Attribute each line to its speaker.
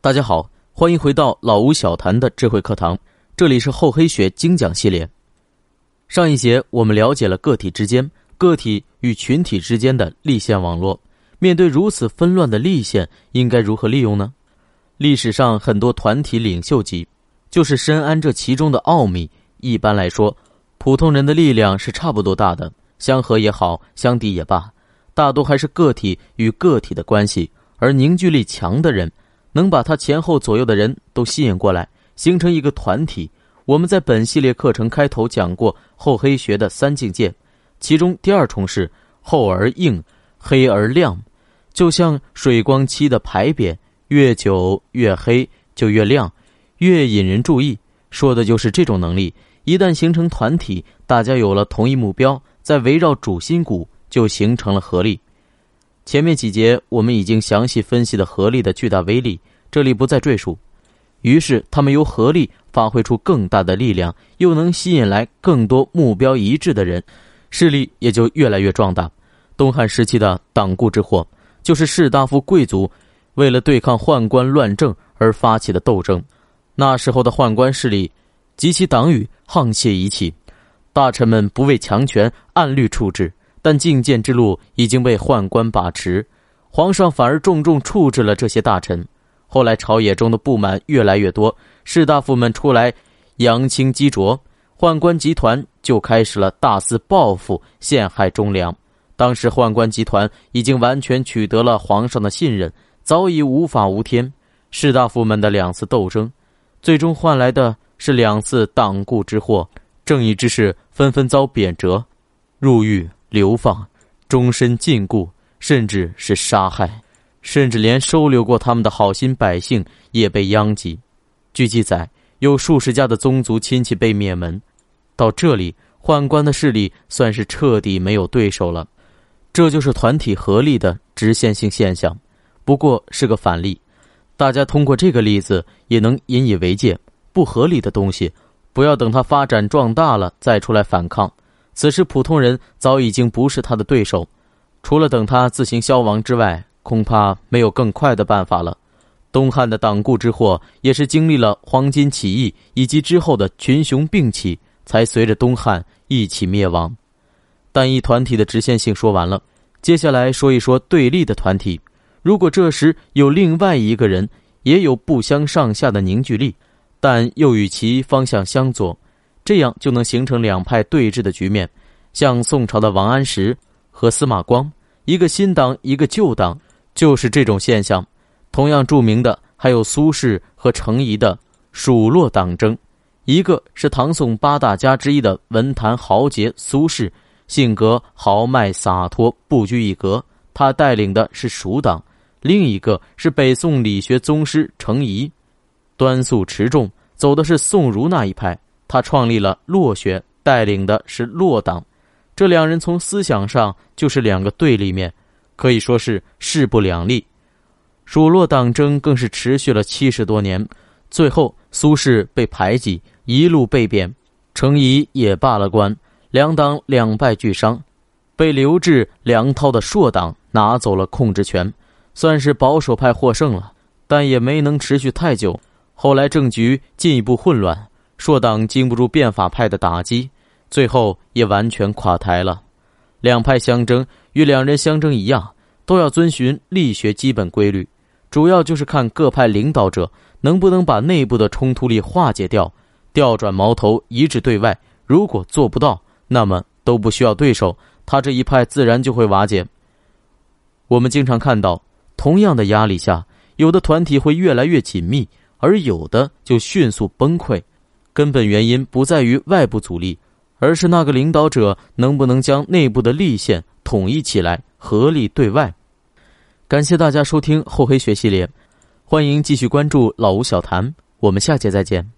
Speaker 1: 大家好，欢迎回到老吴小谈的智慧课堂，这里是厚黑学精讲系列。上一节我们了解了个体之间、个体与群体之间的立线网络，面对如此纷乱的立线，应该如何利用呢？历史上很多团体领袖级，就是深谙这其中的奥秘。一般来说，普通人的力量是差不多大的，相合也好，相抵也罢，大多还是个体与个体的关系，而凝聚力强的人。能把他前后左右的人都吸引过来，形成一个团体。我们在本系列课程开头讲过厚黑学的三境界，其中第二重是厚而硬，黑而亮，就像水光漆的牌匾，越久越黑就越亮，越引人注意。说的就是这种能力。一旦形成团体，大家有了同一目标，在围绕主心骨，就形成了合力。前面几节我们已经详细分析了合力的巨大威力，这里不再赘述。于是他们由合力发挥出更大的力量，又能吸引来更多目标一致的人，势力也就越来越壮大。东汉时期的党锢之祸，就是士大夫贵族为了对抗宦官乱政而发起的斗争。那时候的宦官势力及其党羽沆瀣一气，大臣们不畏强权，按律处置。但进谏之路已经被宦官把持，皇上反而重重处置了这些大臣。后来朝野中的不满越来越多，士大夫们出来扬清激浊，宦官集团就开始了大肆报复、陷害忠良。当时宦官集团已经完全取得了皇上的信任，早已无法无天。士大夫们的两次斗争，最终换来的是两次党锢之祸，正义之士纷纷遭贬谪、入狱。流放、终身禁锢，甚至是杀害，甚至连收留过他们的好心百姓也被殃及。据记载，有数十家的宗族亲戚被灭门。到这里，宦官的势力算是彻底没有对手了。这就是团体合力的直线性现象，不过是个反例。大家通过这个例子也能引以为戒：不合理的东西，不要等它发展壮大了再出来反抗。此时，普通人早已经不是他的对手，除了等他自行消亡之外，恐怕没有更快的办法了。东汉的党锢之祸，也是经历了黄巾起义以及之后的群雄并起，才随着东汉一起灭亡。单一团体的直线性说完了，接下来说一说对立的团体。如果这时有另外一个人，也有不相上下的凝聚力，但又与其方向相左。这样就能形成两派对峙的局面，像宋朝的王安石和司马光，一个新党，一个旧党，就是这种现象。同样著名的还有苏轼和程颐的蜀洛党争，一个是唐宋八大家之一的文坛豪杰苏轼，性格豪迈洒脱，不拘一格，他带领的是蜀党；另一个是北宋理学宗师程颐，端肃持重，走的是宋儒那一派。他创立了洛学，带领的是洛党，这两人从思想上就是两个对立面，可以说是势不两立。蜀洛党争更是持续了七十多年，最后苏轼被排挤，一路被贬，程颐也罢了官，两党两败俱伤，被刘志、梁涛的朔党拿走了控制权，算是保守派获胜了，但也没能持续太久。后来政局进一步混乱。硕党经不住变法派的打击，最后也完全垮台了。两派相争，与两人相争一样，都要遵循力学基本规律，主要就是看各派领导者能不能把内部的冲突力化解掉，调转矛头，一致对外。如果做不到，那么都不需要对手，他这一派自然就会瓦解。我们经常看到，同样的压力下，有的团体会越来越紧密，而有的就迅速崩溃。根本原因不在于外部阻力，而是那个领导者能不能将内部的力线统一起来，合力对外。感谢大家收听厚黑学系列，欢迎继续关注老吴小谈，我们下节再见。